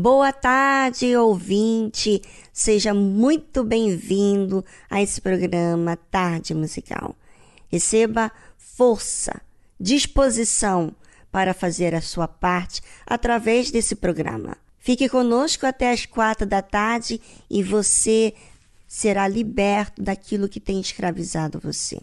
Boa tarde, ouvinte. Seja muito bem-vindo a esse programa Tarde Musical. Receba força, disposição para fazer a sua parte através desse programa. Fique conosco até as quatro da tarde e você será liberto daquilo que tem escravizado você.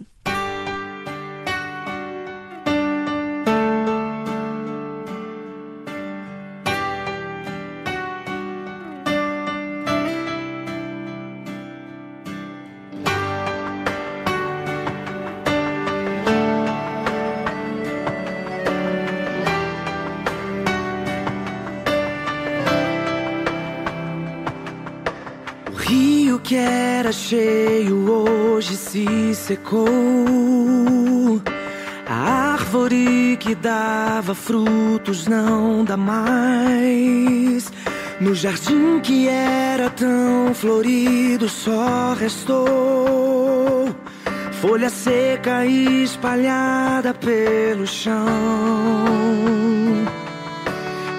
Cheio hoje se secou. A árvore que dava frutos não dá mais. No jardim que era tão florido só restou folha seca espalhada pelo chão.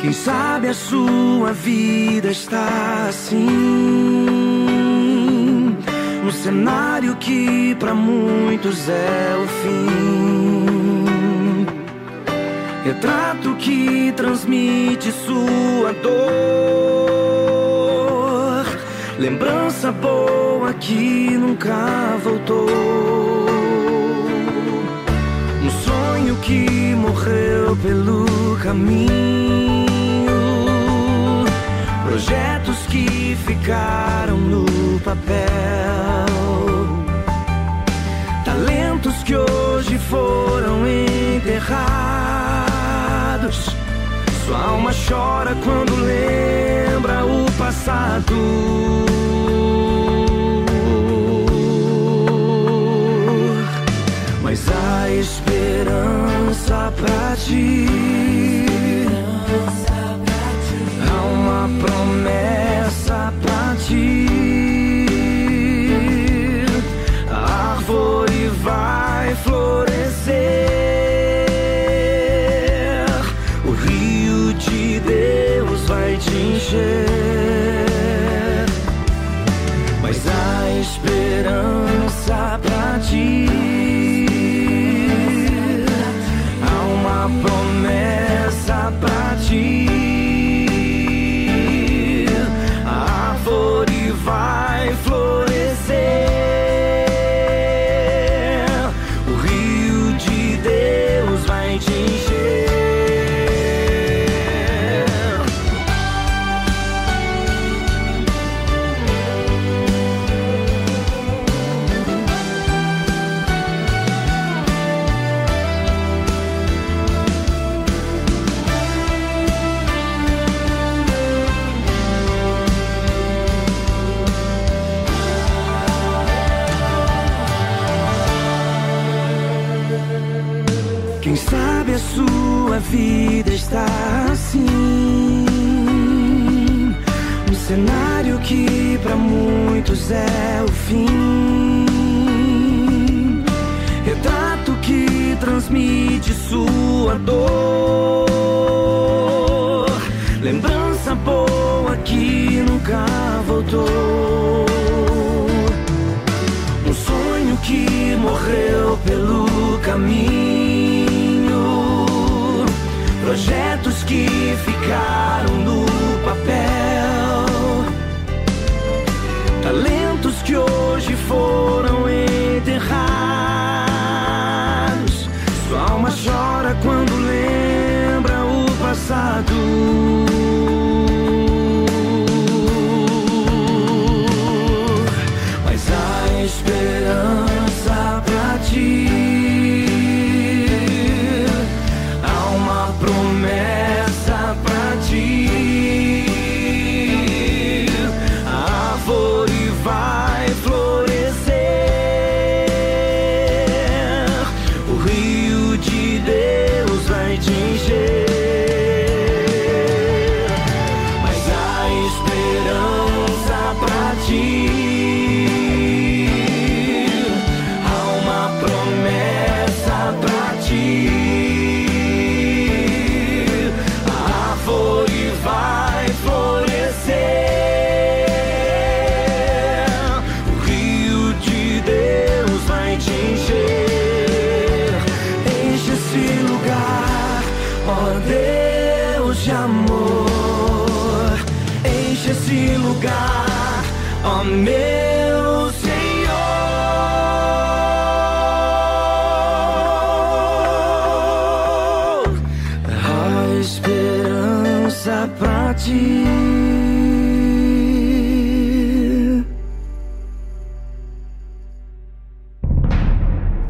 Quem sabe a sua vida está assim um cenário que para muitos é o fim. Retrato que transmite sua dor. Lembrança boa que nunca voltou. Um sonho que morreu pelo caminho. Projetos que ficaram no papel. Talentos que hoje foram enterrados. Sua alma chora quando lembra o passado. Mas há esperança pra ti. Uma promessa pra ti. vai florescer. O rio de Deus vai te encher. Mas há esperança pra ti. Há uma promessa pra ti. Que para muitos é o fim. Retrato que transmite sua dor. Lembrança boa que nunca voltou. Um sonho que morreu pelo caminho projetos que ficaram no papel, foram enterrados. Sua alma chora quando lembra o passado.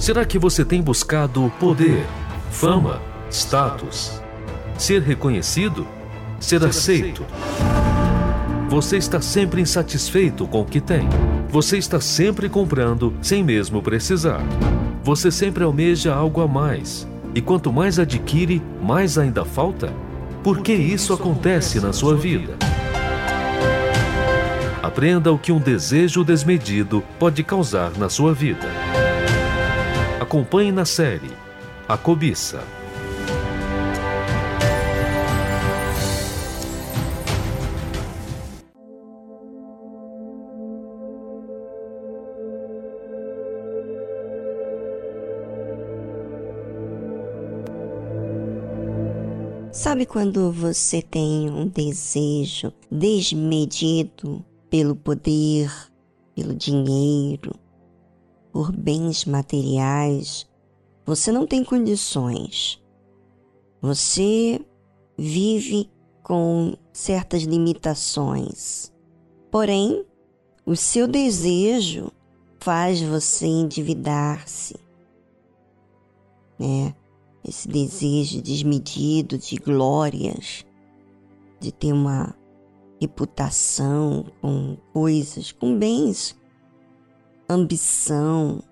Será que você tem buscado poder, fama, status, ser reconhecido, ser aceito? Você está sempre insatisfeito com o que tem. Você está sempre comprando sem mesmo precisar. Você sempre almeja algo a mais. E quanto mais adquire, mais ainda falta? Por que isso acontece na sua vida? Aprenda o que um desejo desmedido pode causar na sua vida. Acompanhe na série A Cobiça. Sabe quando você tem um desejo desmedido pelo poder, pelo dinheiro, por bens materiais? Você não tem condições. Você vive com certas limitações. Porém, o seu desejo faz você endividar-se, né? esse desejo desmedido de glórias, de ter uma reputação com coisas, com bens, ambição.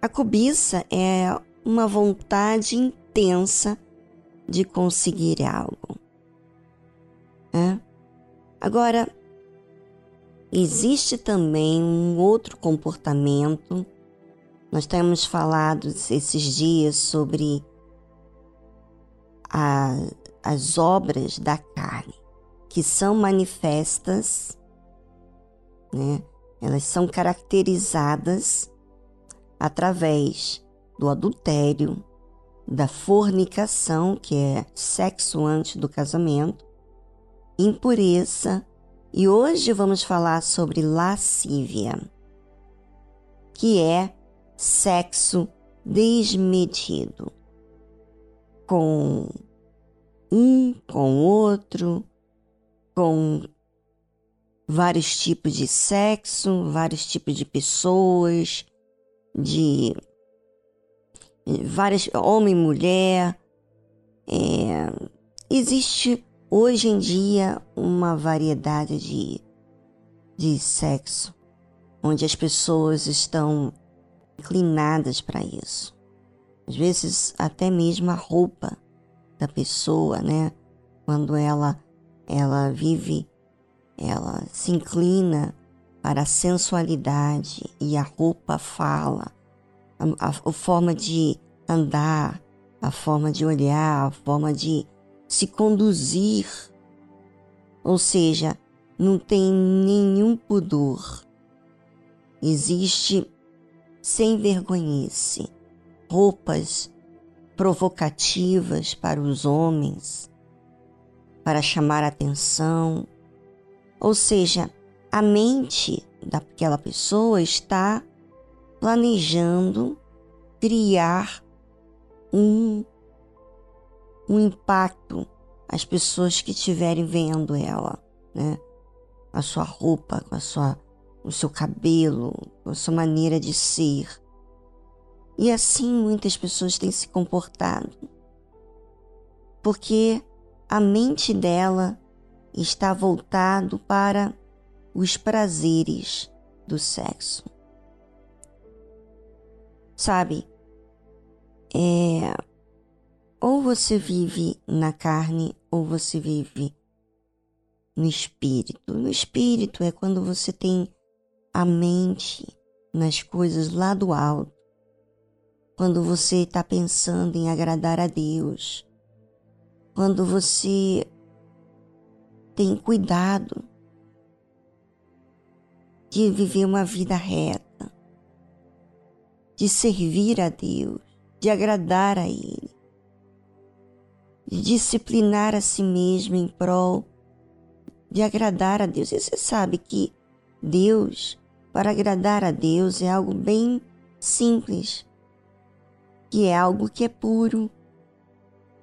A cobiça é uma vontade intensa de conseguir algo. É? Agora, existe também um outro comportamento. Nós temos falado esses dias sobre a, as obras da carne, que são manifestas, né? Elas são caracterizadas através do adultério, da fornicação, que é sexo antes do casamento, impureza, e hoje vamos falar sobre lascívia, que é sexo desmedido com um, com outro, com vários tipos de sexo, vários tipos de pessoas, de várias homem e mulher. É, existe hoje em dia uma variedade de, de sexo, onde as pessoas estão inclinadas para isso às vezes até mesmo a roupa da pessoa, né? Quando ela ela vive, ela se inclina para a sensualidade e a roupa fala, a, a, a forma de andar, a forma de olhar, a forma de se conduzir. Ou seja, não tem nenhum pudor. Existe sem vergonhice roupas provocativas para os homens, para chamar atenção. Ou seja, a mente daquela pessoa está planejando criar um, um impacto às pessoas que estiverem vendo ela, né? A sua roupa, com a sua, o seu cabelo, com a sua maneira de ser. E assim muitas pessoas têm se comportado. Porque a mente dela está voltado para os prazeres do sexo. Sabe, é ou você vive na carne ou você vive no espírito. No espírito é quando você tem a mente nas coisas lá do alto quando você está pensando em agradar a Deus, quando você tem cuidado de viver uma vida reta, de servir a Deus, de agradar a Ele, de disciplinar a si mesmo em prol de agradar a Deus. E você sabe que Deus, para agradar a Deus, é algo bem simples, que é algo que é puro,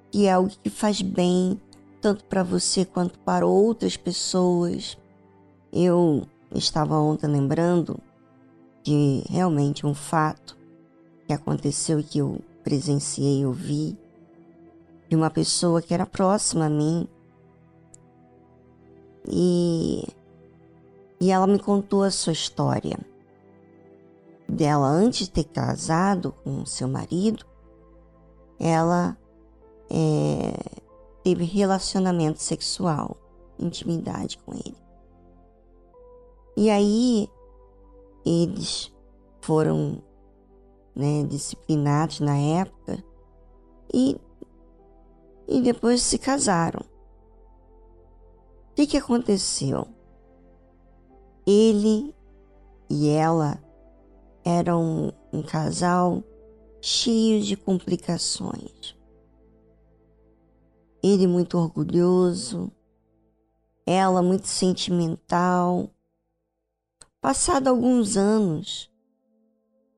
que é algo que faz bem, tanto para você quanto para outras pessoas. Eu estava ontem lembrando de realmente um fato que aconteceu e que eu presenciei, eu vi, de uma pessoa que era próxima a mim. E, e ela me contou a sua história. Dela, antes de ter casado com seu marido, ela é, teve relacionamento sexual, intimidade com ele. E aí eles foram né, disciplinados na época e, e depois se casaram. O que, que aconteceu? Ele e ela eram um casal cheio de complicações. Ele muito orgulhoso, ela muito sentimental. Passado alguns anos,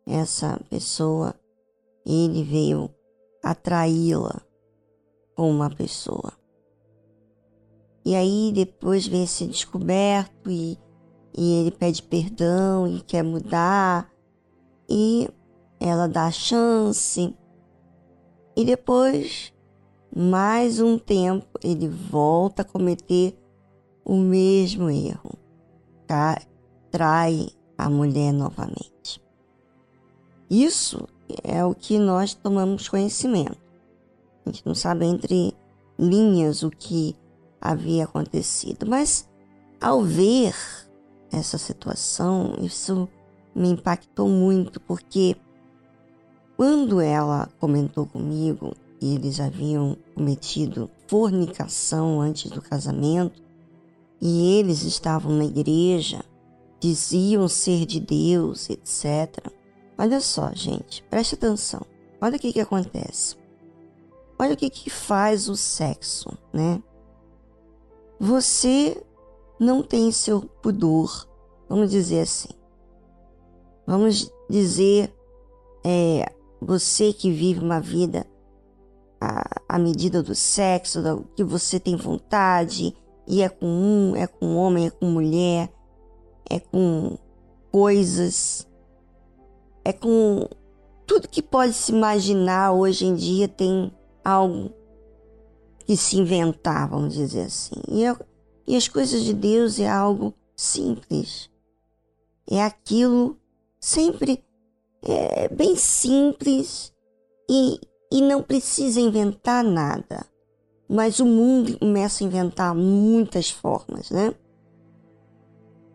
essa pessoa, ele veio atraí-la com uma pessoa. E aí depois vem ser descoberto e, e ele pede perdão e quer mudar e ela dá a chance. E depois, mais um tempo, ele volta a cometer o mesmo erro. Trai a mulher novamente. Isso é o que nós tomamos conhecimento. A gente não sabe entre linhas o que havia acontecido, mas ao ver essa situação, isso me impactou muito, porque quando ela comentou comigo eles haviam cometido fornicação antes do casamento e eles estavam na igreja, diziam ser de Deus, etc. Olha só, gente, preste atenção. Olha o que, que acontece. Olha o que, que faz o sexo, né? Você não tem seu pudor, vamos dizer assim. Vamos dizer, é, você que vive uma vida à, à medida do sexo, do que você tem vontade, e é com um, é com homem, é com mulher, é com coisas é com tudo que pode se imaginar hoje em dia tem algo que se inventar, vamos dizer assim. E, é, e as coisas de Deus é algo simples. É aquilo sempre é, bem simples e, e não precisa inventar nada. Mas o mundo começa a inventar muitas formas, né?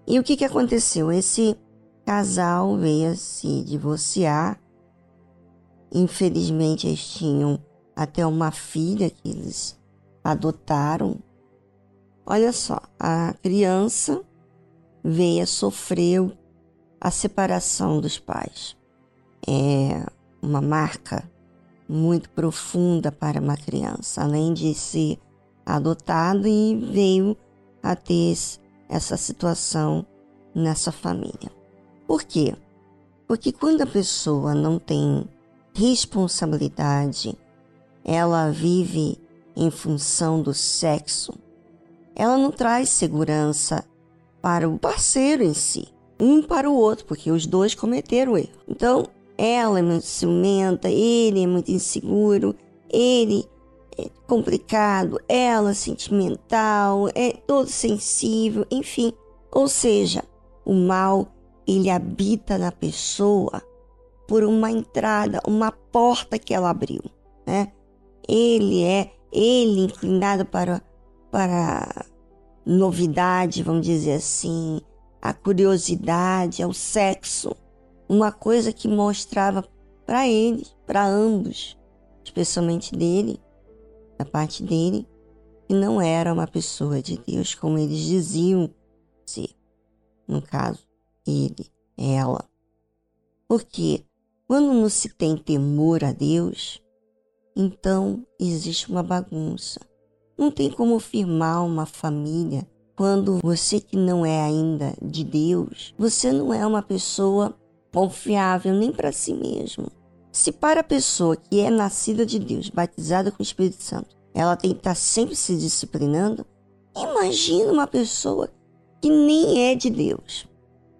E o que, que aconteceu? Esse casal veio se divorciar. Infelizmente, eles tinham até uma filha que eles adotaram. Olha só, a criança veio sofreu a separação dos pais. É uma marca muito profunda para uma criança, além de ser adotado e veio a ter essa situação nessa família. Por quê? Porque quando a pessoa não tem responsabilidade, ela vive em função do sexo, ela não traz segurança para o parceiro em si, um para o outro, porque os dois cometeram erro. Então, ela é muito ciumenta, ele é muito inseguro, ele é complicado, ela sentimental, é todo sensível, enfim. Ou seja, o mal ele habita na pessoa por uma entrada, uma porta que ela abriu, né? Ele é ele inclinado para para novidade, vamos dizer assim, a curiosidade, ao sexo, uma coisa que mostrava para ele, para ambos, especialmente dele, da parte dele, que não era uma pessoa de Deus como eles diziam ser, no caso ele, ela. Porque quando não se tem temor a Deus, então existe uma bagunça. Não tem como firmar uma família quando você que não é ainda de Deus, você não é uma pessoa confiável nem para si mesmo. Se para a pessoa que é nascida de Deus, batizada com o Espírito Santo, ela tem que estar sempre se disciplinando, imagina uma pessoa que nem é de Deus.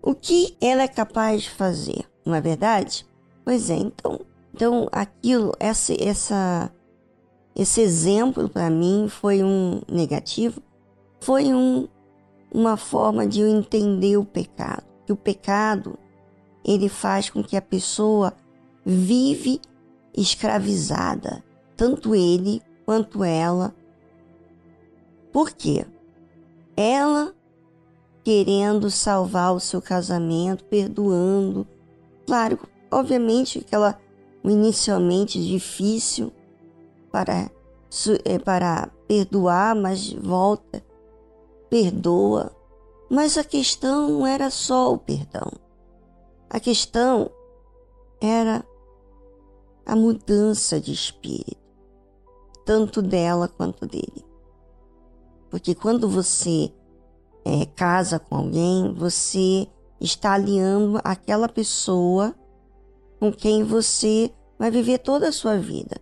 O que ela é capaz de fazer, não é verdade? Pois é, então, então aquilo, essa, essa, esse exemplo para mim foi um negativo, foi um, uma forma de eu entender o pecado. Que o pecado ele faz com que a pessoa vive escravizada, tanto ele quanto ela. Por quê? Ela querendo salvar o seu casamento, perdoando. Claro, obviamente que ela inicialmente difícil para é, para perdoar, mas volta, perdoa. Mas a questão não era só o perdão. A questão era a mudança de espírito, tanto dela quanto dele. Porque quando você é, casa com alguém, você está aliando aquela pessoa com quem você vai viver toda a sua vida.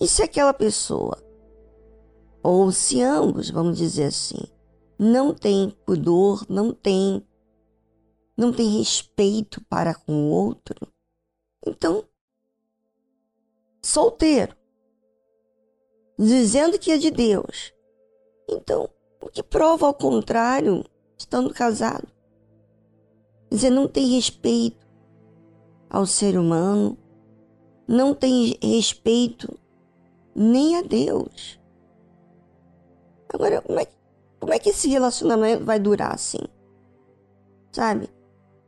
E se aquela pessoa, ou se ambos, vamos dizer assim, não tem pudor, não tem não tem respeito para com o outro, então solteiro, dizendo que é de Deus. Então, o que prova ao contrário, estando casado. Dizer, não tem respeito ao ser humano, não tem respeito nem a Deus. Agora, como é, como é que esse relacionamento vai durar assim? Sabe?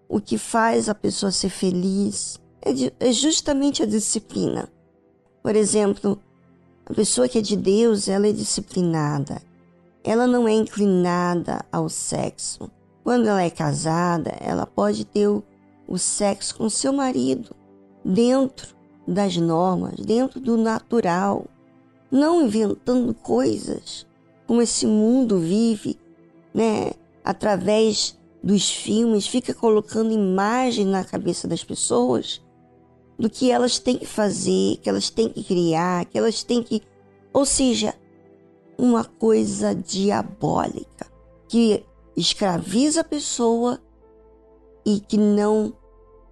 O que faz a pessoa ser feliz é, é justamente a disciplina. Por exemplo, a pessoa que é de Deus, ela é disciplinada. Ela não é inclinada ao sexo. Quando ela é casada, ela pode ter o, o sexo com seu marido dentro das normas, dentro do natural, não inventando coisas como esse mundo vive, né? Através dos filmes, fica colocando imagem na cabeça das pessoas do que elas têm que fazer, que elas têm que criar, que elas têm que. Ou seja, uma coisa diabólica que escraviza a pessoa e que não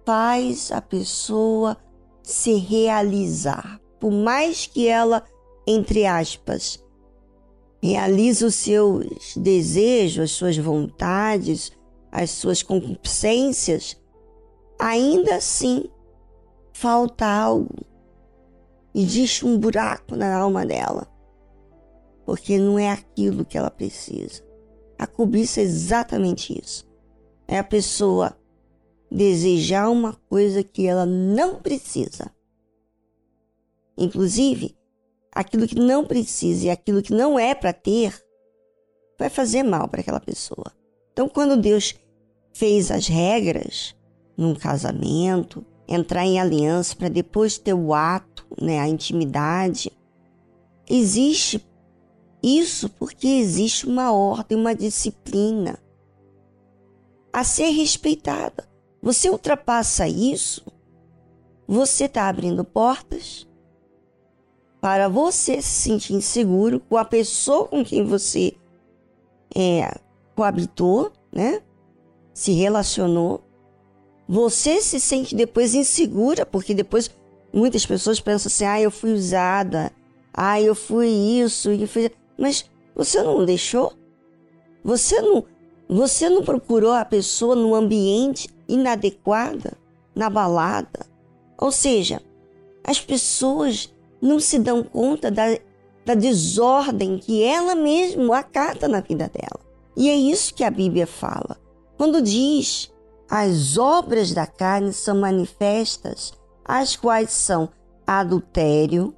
faz a pessoa se realizar. Por mais que ela, entre aspas, realize os seus desejos, as suas vontades, as suas concupiscências, ainda assim falta algo. Existe um buraco na alma dela, porque não é aquilo que ela precisa. A cobiça é exatamente isso. É a pessoa desejar uma coisa que ela não precisa. Inclusive, aquilo que não precisa e aquilo que não é para ter vai fazer mal para aquela pessoa. Então, quando Deus fez as regras num casamento, entrar em aliança para depois ter o ato, né, a intimidade. Existe isso porque existe uma ordem, uma disciplina a ser respeitada. Você ultrapassa isso, você está abrindo portas para você se sentir inseguro com a pessoa com quem você é, coabitou, né? Se relacionou você se sente depois insegura, porque depois muitas pessoas pensam assim: ah, eu fui usada, ah, eu fui isso, e fui... mas você não deixou? Você não, você não procurou a pessoa no ambiente inadequado, na balada? Ou seja, as pessoas não se dão conta da, da desordem que ela mesma acata na vida dela. E é isso que a Bíblia fala. Quando diz as obras da carne são manifestas, as quais são adultério,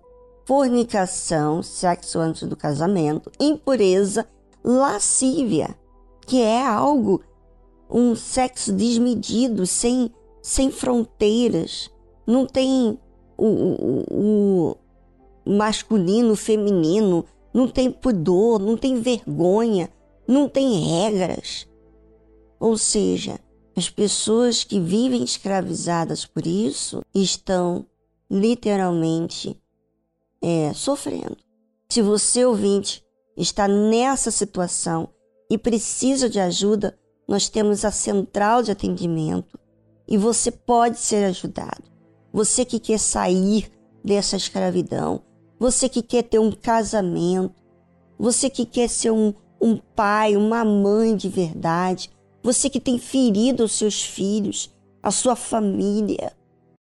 fornicação, sexo antes do casamento, impureza, lascívia, que é algo, um sexo desmedido, sem, sem fronteiras, não tem o, o, o masculino, o feminino, não tem pudor, não tem vergonha, não tem regras. Ou seja, as pessoas que vivem escravizadas por isso estão literalmente é, sofrendo. Se você, ouvinte, está nessa situação e precisa de ajuda, nós temos a central de atendimento e você pode ser ajudado. Você que quer sair dessa escravidão, você que quer ter um casamento, você que quer ser um, um pai, uma mãe de verdade, você que tem ferido os seus filhos, a sua família,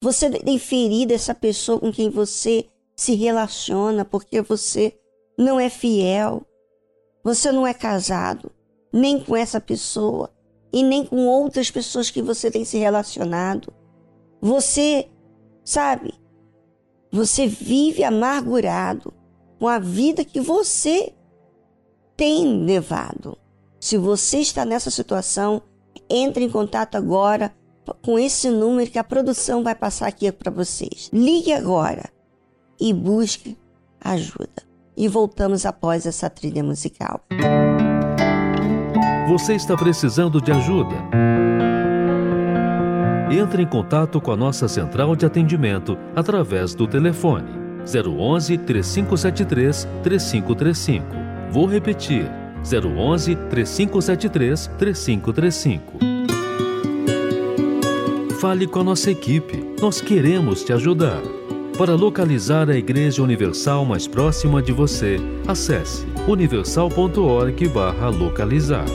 você tem ferido essa pessoa com quem você se relaciona porque você não é fiel, você não é casado, nem com essa pessoa e nem com outras pessoas que você tem se relacionado. Você, sabe, você vive amargurado com a vida que você tem levado. Se você está nessa situação, entre em contato agora com esse número que a produção vai passar aqui para vocês. Ligue agora e busque ajuda. E voltamos após essa trilha musical. Você está precisando de ajuda? Entre em contato com a nossa central de atendimento através do telefone 011 3573 3535. Vou repetir: 011 3573 3535. Fale com a nossa equipe, nós queremos te ajudar. Para localizar a Igreja Universal mais próxima de você, acesse universal.org/localizar.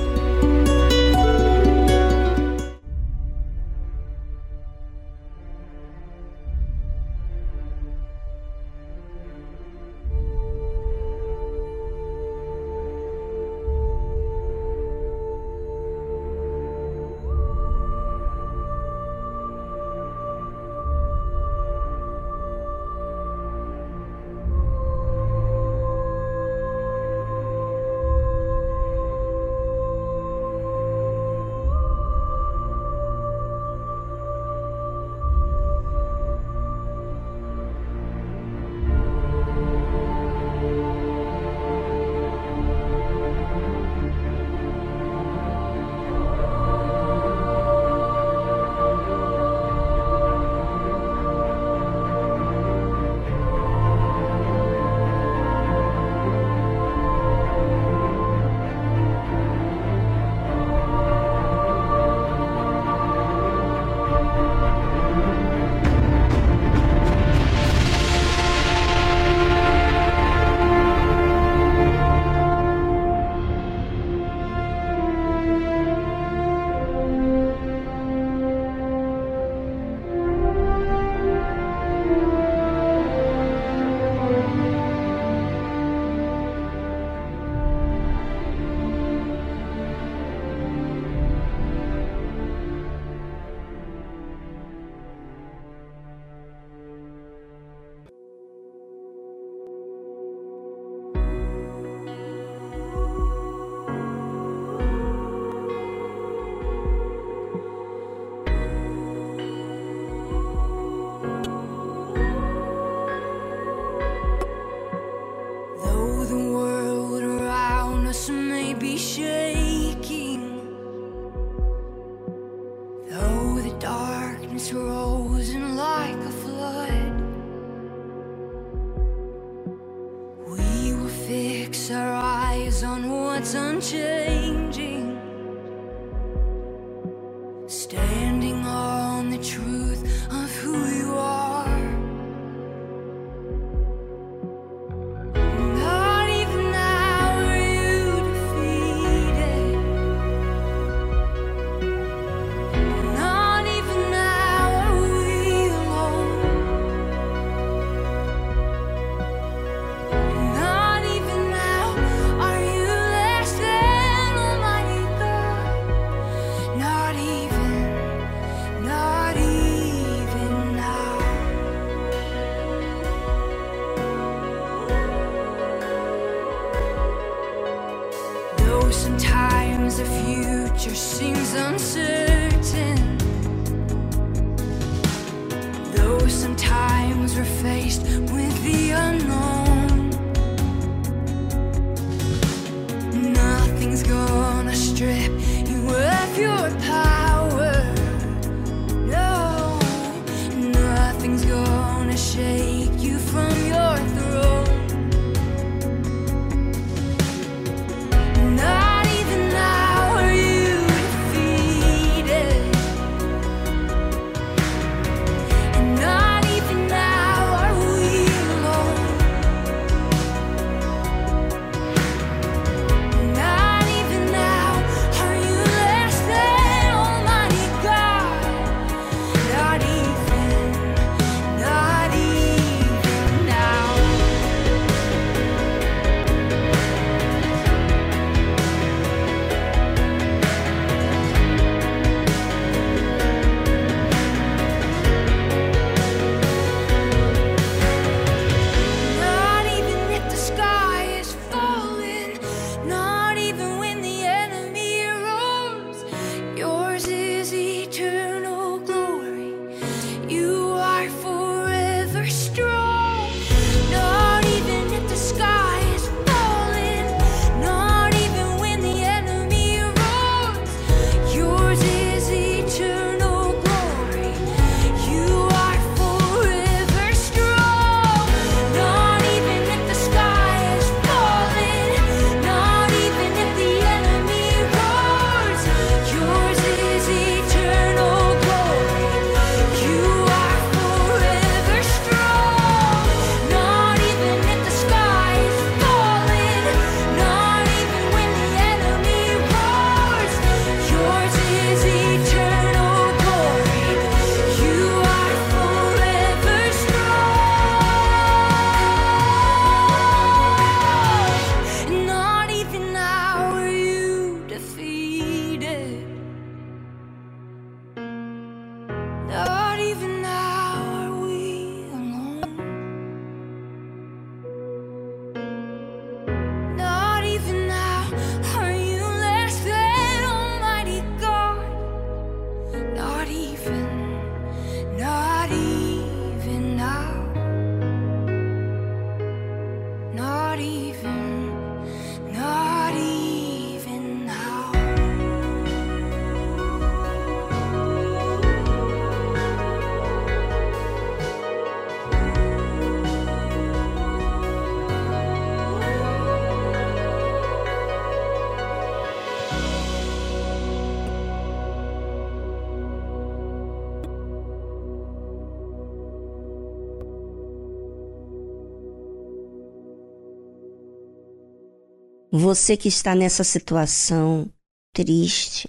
Você que está nessa situação triste,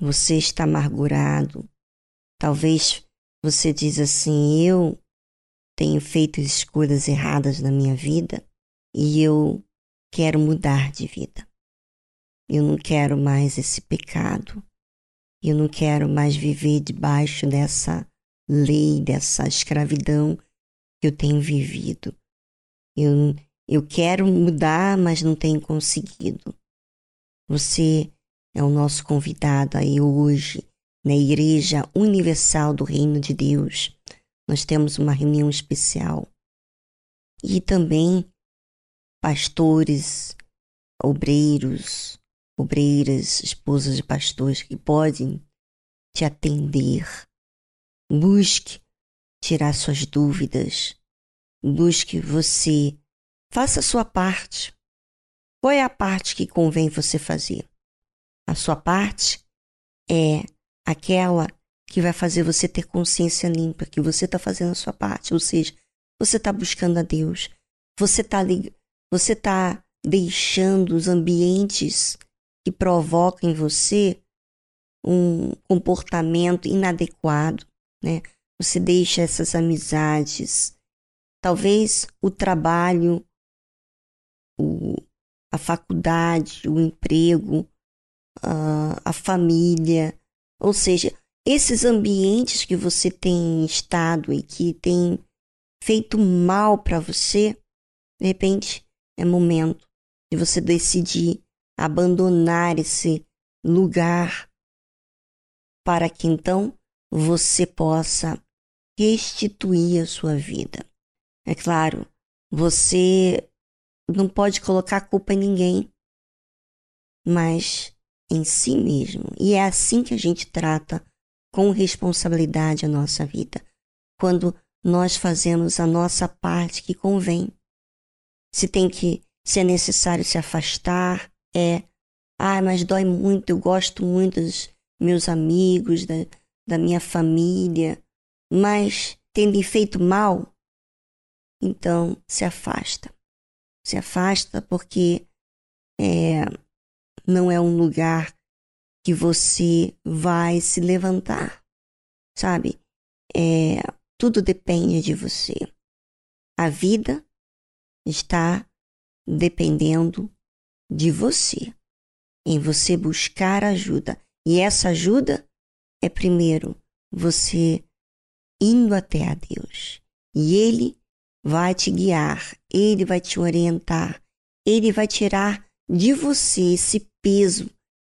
você está amargurado, talvez você diz assim: eu tenho feito escolhas erradas na minha vida e eu quero mudar de vida. Eu não quero mais esse pecado. Eu não quero mais viver debaixo dessa lei, dessa escravidão que eu tenho vivido. Eu, eu quero mudar, mas não tenho conseguido. Você é o nosso convidado aí hoje na Igreja Universal do Reino de Deus. Nós temos uma reunião especial. E também pastores, obreiros, obreiras, esposas de pastores que podem te atender. Busque tirar suas dúvidas. Busque você. Faça a sua parte. Qual é a parte que convém você fazer? A sua parte é aquela que vai fazer você ter consciência limpa, que você está fazendo a sua parte, ou seja, você está buscando a Deus, você está tá deixando os ambientes que provocam em você um comportamento inadequado, né? Você deixa essas amizades, talvez o trabalho, o, a faculdade, o emprego, a, a família, ou seja, esses ambientes que você tem estado e que tem feito mal para você, de repente é momento de você decidir abandonar esse lugar para que então você possa restituir a sua vida. É claro, você não pode colocar a culpa em ninguém, mas em si mesmo. E é assim que a gente trata com responsabilidade a nossa vida, quando nós fazemos a nossa parte que convém. Se tem que, se é necessário se afastar, é, ah, mas dói muito, eu gosto muito dos meus amigos, da, da minha família, mas lhe feito mal, então se afasta. Se afasta porque é, não é um lugar que você vai se levantar, sabe? É, tudo depende de você. A vida está dependendo de você, em você buscar ajuda. E essa ajuda é primeiro você indo até a Deus. E Ele vai te guiar, Ele vai te orientar, Ele vai tirar de você esse peso,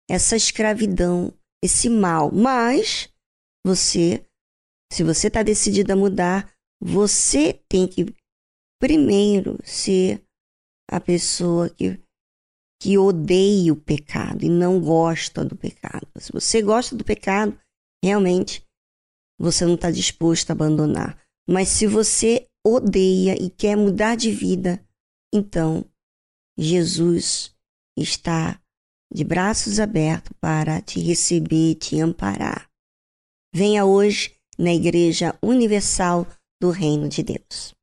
essa escravidão, esse mal. Mas você, se você está decidido a mudar, você tem que primeiro ser a pessoa que, que odeia o pecado e não gosta do pecado. Se você gosta do pecado, realmente você não está disposto a abandonar. Mas se você odeia e quer mudar de vida, então Jesus está de braços abertos para te receber, te amparar. Venha hoje na Igreja Universal do Reino de Deus.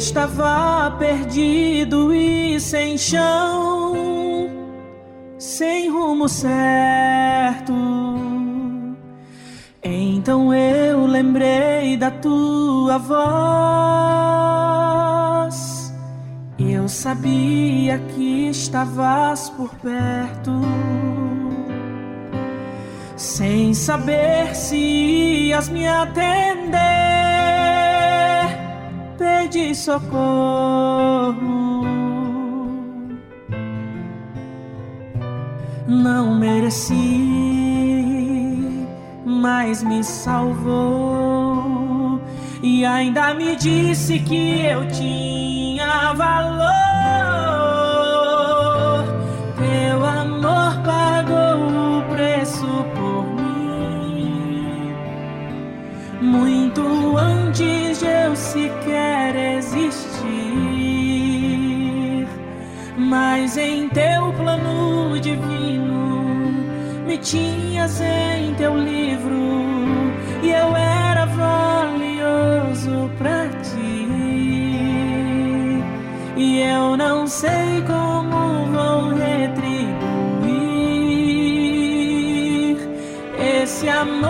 Estava perdido e sem chão, sem rumo certo. Então eu lembrei da tua voz eu sabia que estavas por perto, sem saber se ias me atender. Pedi socorro, não mereci, mas me salvou e ainda me disse que eu tinha valor. Antes de eu sequer existir. Mas em teu plano divino me tinhas em teu livro e eu era valioso pra ti. E eu não sei como vou retribuir esse amor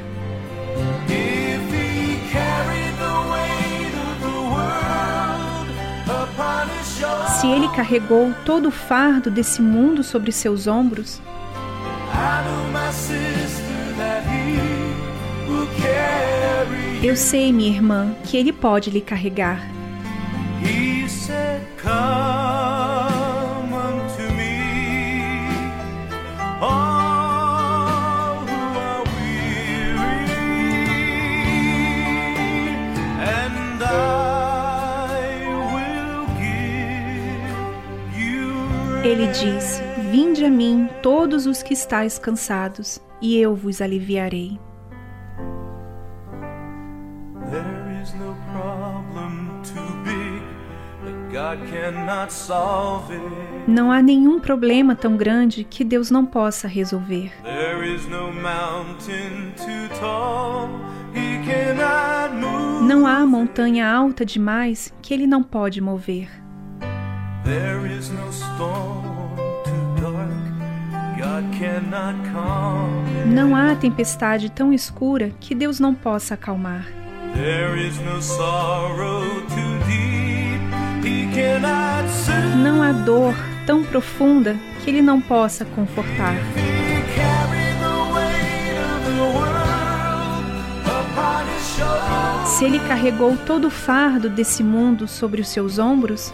Se ele carregou todo o fardo desse mundo sobre seus ombros, eu sei, minha irmã, que ele pode lhe carregar. He said, Come Ele diz: Vinde a mim, todos os que estáis cansados, e eu vos aliviarei. There is no problem too big that God cannot solve it. Não há nenhum problema tão grande que Deus não possa resolver. Não há montanha alta demais que ele não pode mover. There is no storm too dark God cannot calm. Não há tempestade tão escura que Deus não possa acalmar. There is no sorrow too deep he cannot soothe. Não há dor tão profunda que ele não possa confortar. Se ele carregou todo o fardo desse mundo sobre os seus ombros,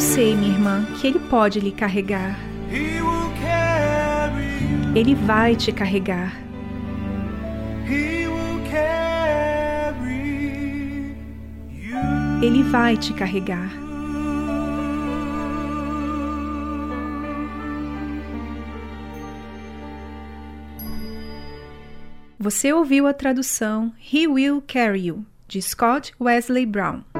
eu sei, minha irmã, que ele pode lhe carregar. Ele vai te carregar. Ele vai te carregar. Você ouviu a tradução He Will Carry You, de Scott Wesley Brown.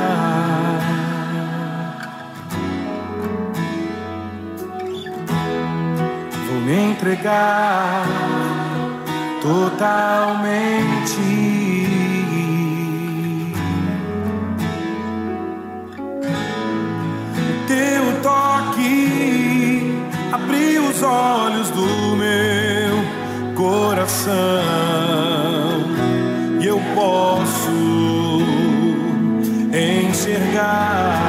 Entregar totalmente. Teu toque abriu os olhos do meu coração e eu posso enxergar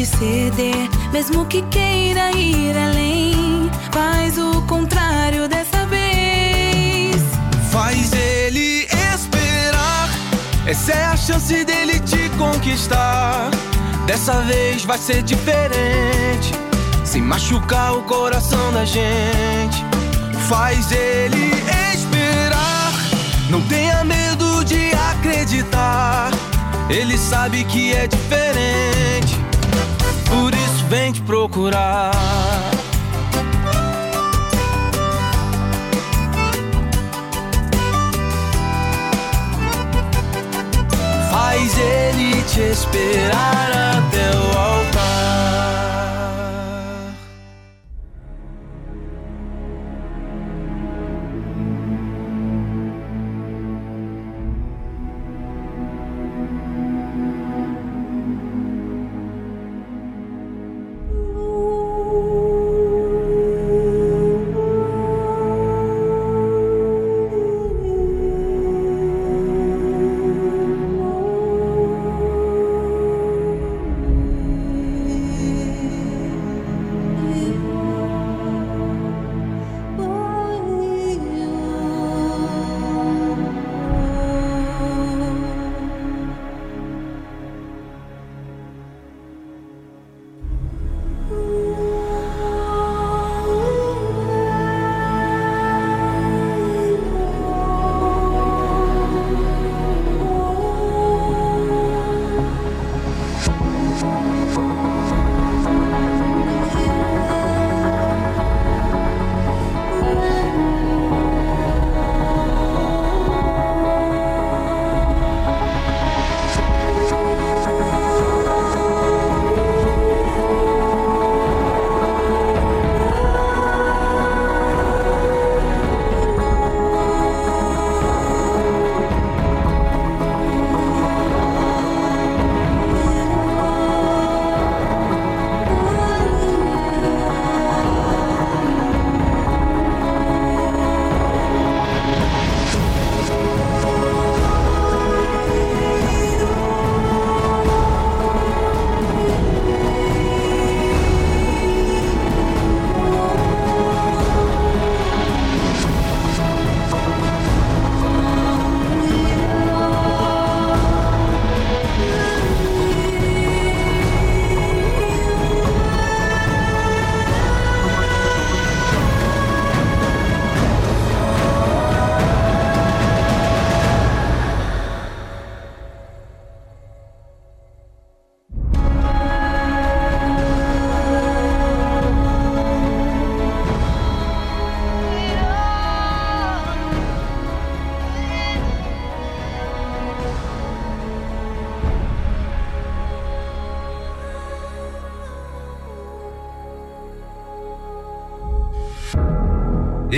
de ceder, mesmo que queira ir além. Faz o contrário dessa vez. Faz ele esperar. Essa é a chance dele te conquistar. Dessa vez vai ser diferente. Sem machucar o coração da gente. faz ele esperar. Não tenha medo de acreditar. Ele sabe que é diferente. Vem te procurar. Faz ele te esperar até o altar.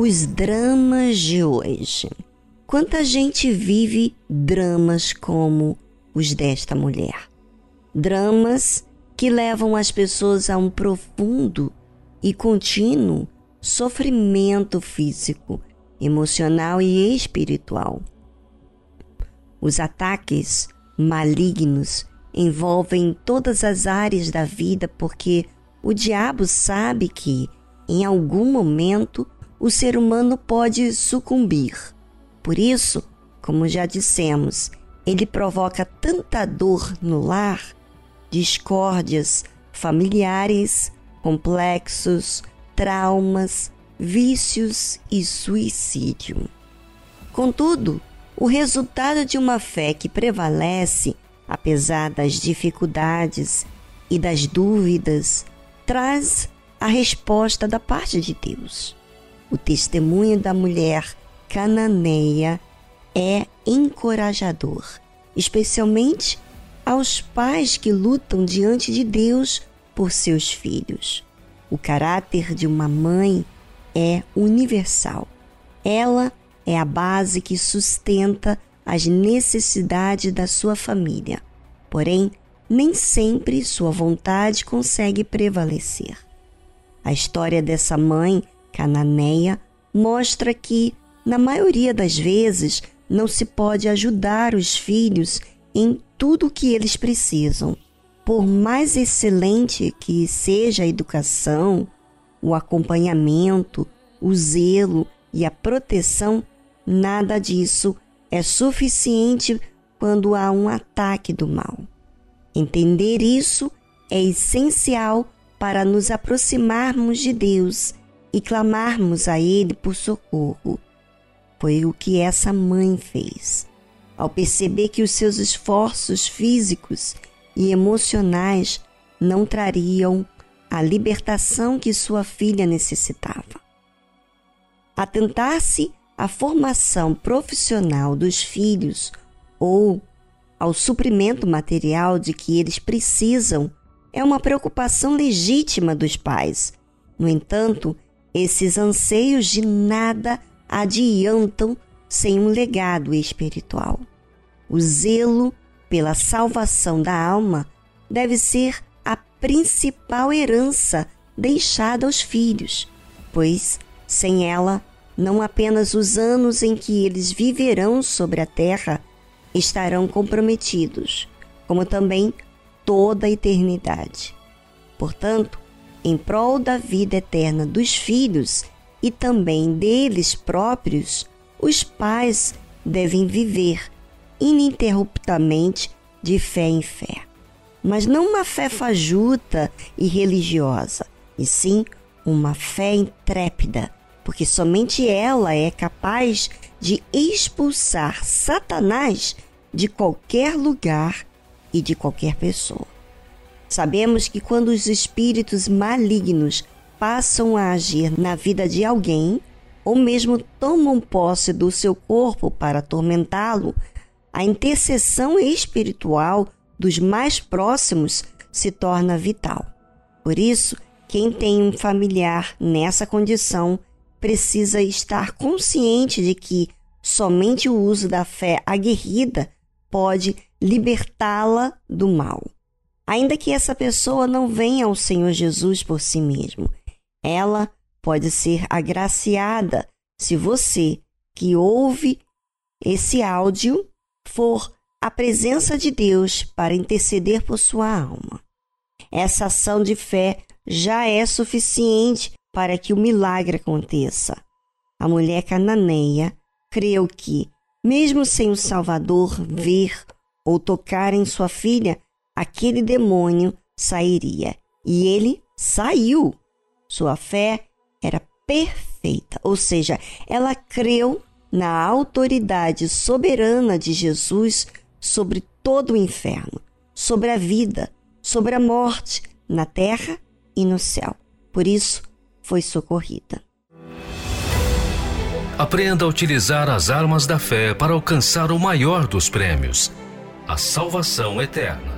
Os dramas de hoje. Quanta gente vive dramas como os desta mulher? Dramas que levam as pessoas a um profundo e contínuo sofrimento físico, emocional e espiritual. Os ataques malignos envolvem todas as áreas da vida porque o diabo sabe que, em algum momento, o ser humano pode sucumbir. Por isso, como já dissemos, ele provoca tanta dor no lar, discórdias familiares, complexos, traumas, vícios e suicídio. Contudo, o resultado de uma fé que prevalece, apesar das dificuldades e das dúvidas, traz a resposta da parte de Deus. O testemunho da mulher cananeia é encorajador, especialmente aos pais que lutam diante de Deus por seus filhos. O caráter de uma mãe é universal. Ela é a base que sustenta as necessidades da sua família. Porém, nem sempre sua vontade consegue prevalecer. A história dessa mãe cananeia mostra que, na maioria das vezes, não se pode ajudar os filhos em tudo o que eles precisam. Por mais excelente que seja a educação, o acompanhamento, o zelo e a proteção, nada disso é suficiente quando há um ataque do mal. Entender isso é essencial para nos aproximarmos de Deus e clamarmos a Ele por socorro. Foi o que essa mãe fez. Ao perceber que os seus esforços físicos e emocionais não trariam a libertação que sua filha necessitava. Atentar-se à formação profissional dos filhos ou ao suprimento material de que eles precisam é uma preocupação legítima dos pais. No entanto, esses anseios de nada adiantam sem um legado espiritual. O zelo pela salvação da alma deve ser a principal herança deixada aos filhos, pois sem ela, não apenas os anos em que eles viverão sobre a terra estarão comprometidos, como também toda a eternidade. Portanto, em prol da vida eterna dos filhos e também deles próprios, os pais devem viver ininterruptamente de fé em fé. Mas não uma fé fajuta e religiosa, e sim uma fé intrépida, porque somente ela é capaz de expulsar Satanás de qualquer lugar e de qualquer pessoa. Sabemos que quando os espíritos malignos passam a agir na vida de alguém, ou mesmo tomam posse do seu corpo para atormentá-lo, a intercessão espiritual dos mais próximos se torna vital. Por isso, quem tem um familiar nessa condição precisa estar consciente de que somente o uso da fé aguerrida pode libertá-la do mal. Ainda que essa pessoa não venha ao Senhor Jesus por si mesmo, ela pode ser agraciada se você que ouve esse áudio for a presença de Deus para interceder por sua alma. Essa ação de fé já é suficiente para que o milagre aconteça. A mulher cananeia creu que, mesmo sem o Salvador ver ou tocar em sua filha, aquele demônio sairia. E ele saiu. Sua fé era perfeita, ou seja, ela creu na autoridade soberana de Jesus sobre todo o inferno, sobre a vida, sobre a morte, na terra e no céu. Por isso, foi socorrida. Aprenda a utilizar as armas da fé para alcançar o maior dos prêmios, a salvação eterna.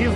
e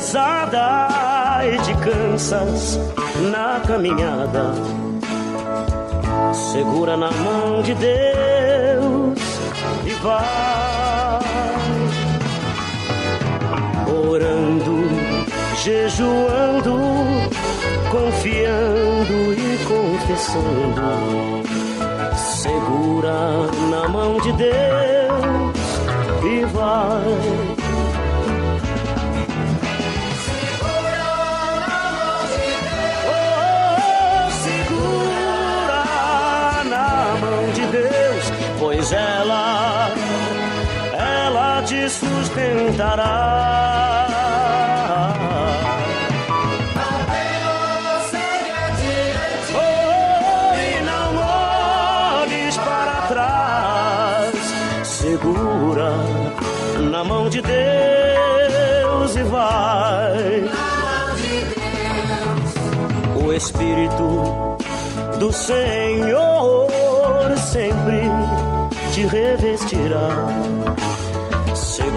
pesada e te cansas na caminhada, segura na mão de Deus e vai orando, jejuando, confiando e confessando. Segura na mão de Deus e vai. Sustentará. Oh, e não olhes para trás, segura na mão de Deus e vai. O Espírito do Senhor sempre te revestirá.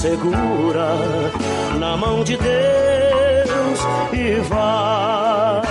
Segura na mão de Deus e vai.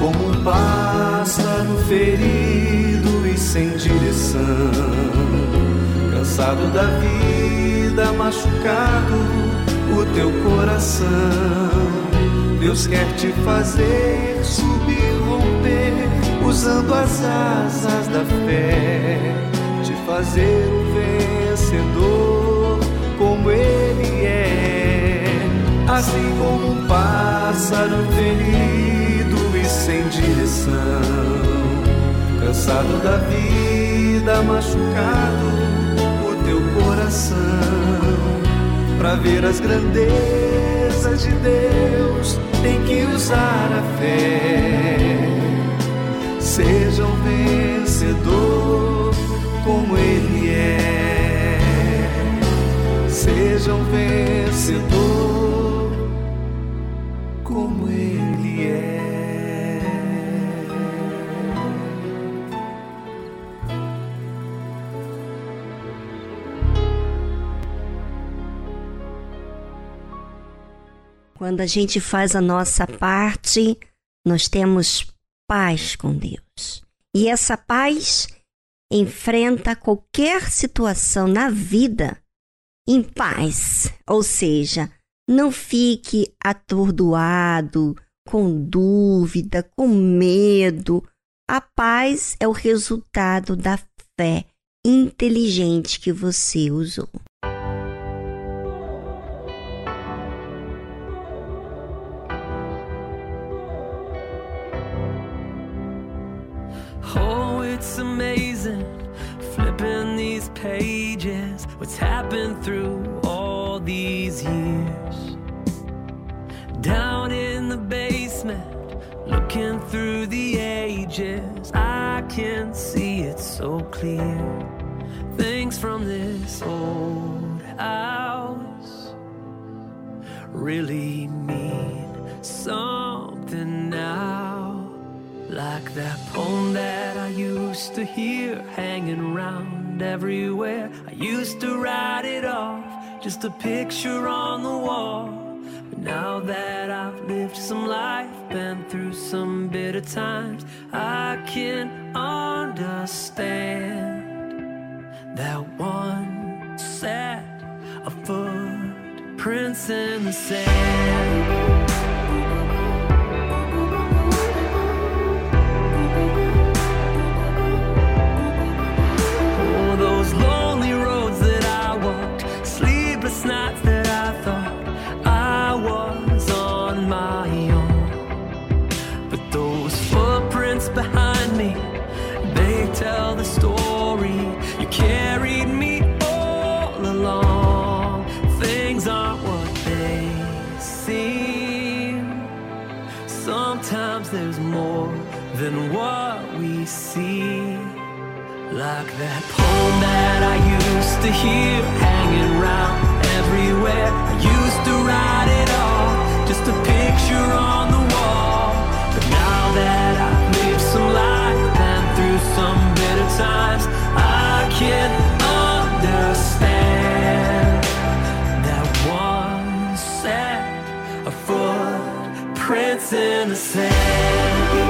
Como um pássaro ferido e sem direção, cansado da vida, machucado o teu coração. Deus quer te fazer subir, romper, usando as asas da fé, te fazer um vencedor como Ele é. Assim como um pássaro ferido direção, cansado da vida, machucado o teu coração, para ver as grandezas de Deus, tem que usar a fé. Seja um vencedor como Ele é. Seja um vencedor Quando a gente faz a nossa parte, nós temos paz com Deus. E essa paz enfrenta qualquer situação na vida em paz. Ou seja, não fique atordoado, com dúvida, com medo. A paz é o resultado da fé inteligente que você usou. Happened through all these years? Down in the basement, looking through the ages, I can see it so clear. Things from this old house really mean something now. Like that poem that I used to hear hanging around everywhere. I used to write it off, just a picture on the wall. But Now that I've lived some life, been through some bitter times, I can understand that one set of footprints in the sand. Tell the story. You carried me all along. Things aren't what they seem. Sometimes there's more than what we see. Like that poem that I used to hear hanging around everywhere. I used to write it all, just a picture on the some bitter times, I can't understand that one set of footprints in the sand.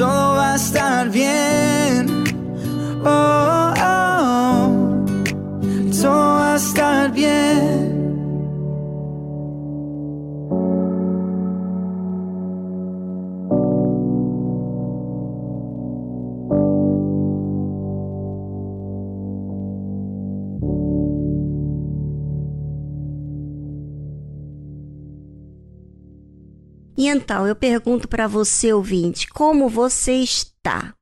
Todo E então, eu pergunto para você, ouvinte, como você está?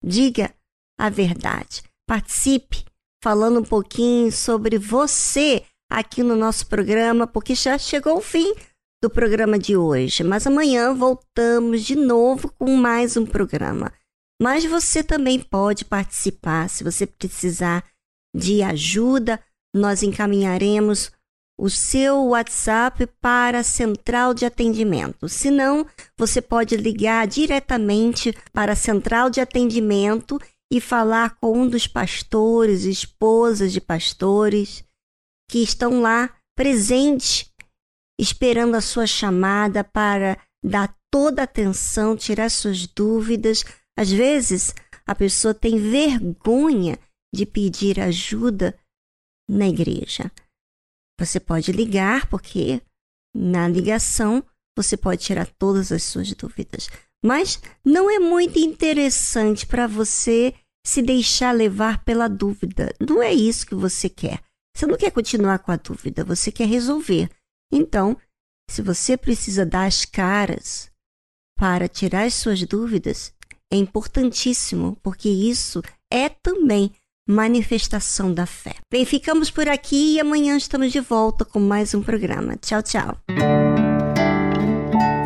Diga a verdade. Participe falando um pouquinho sobre você aqui no nosso programa, porque já chegou o fim do programa de hoje. Mas amanhã voltamos de novo com mais um programa. Mas você também pode participar. Se você precisar de ajuda, nós encaminharemos o seu WhatsApp para a central de atendimento. Se não, você pode ligar diretamente para a central de atendimento e falar com um dos pastores, esposas de pastores que estão lá presentes, esperando a sua chamada para dar toda a atenção, tirar suas dúvidas. Às vezes, a pessoa tem vergonha de pedir ajuda na igreja. Você pode ligar, porque na ligação você pode tirar todas as suas dúvidas. Mas não é muito interessante para você se deixar levar pela dúvida. Não é isso que você quer. Você não quer continuar com a dúvida, você quer resolver. Então, se você precisa dar as caras para tirar as suas dúvidas, é importantíssimo, porque isso é também manifestação da fé. Bem, ficamos por aqui e amanhã estamos de volta com mais um programa. Tchau, tchau.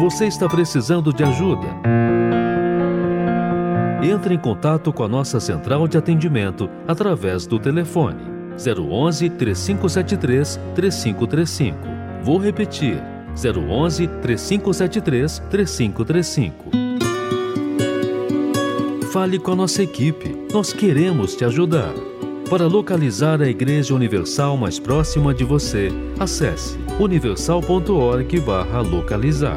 Você está precisando de ajuda? Entre em contato com a nossa central de atendimento através do telefone 011 3573 3535. Vou repetir: 011 3573 3535. Fale com a nossa equipe. Nós queremos te ajudar. Para localizar a Igreja Universal mais próxima de você, acesse universal.org/localizar.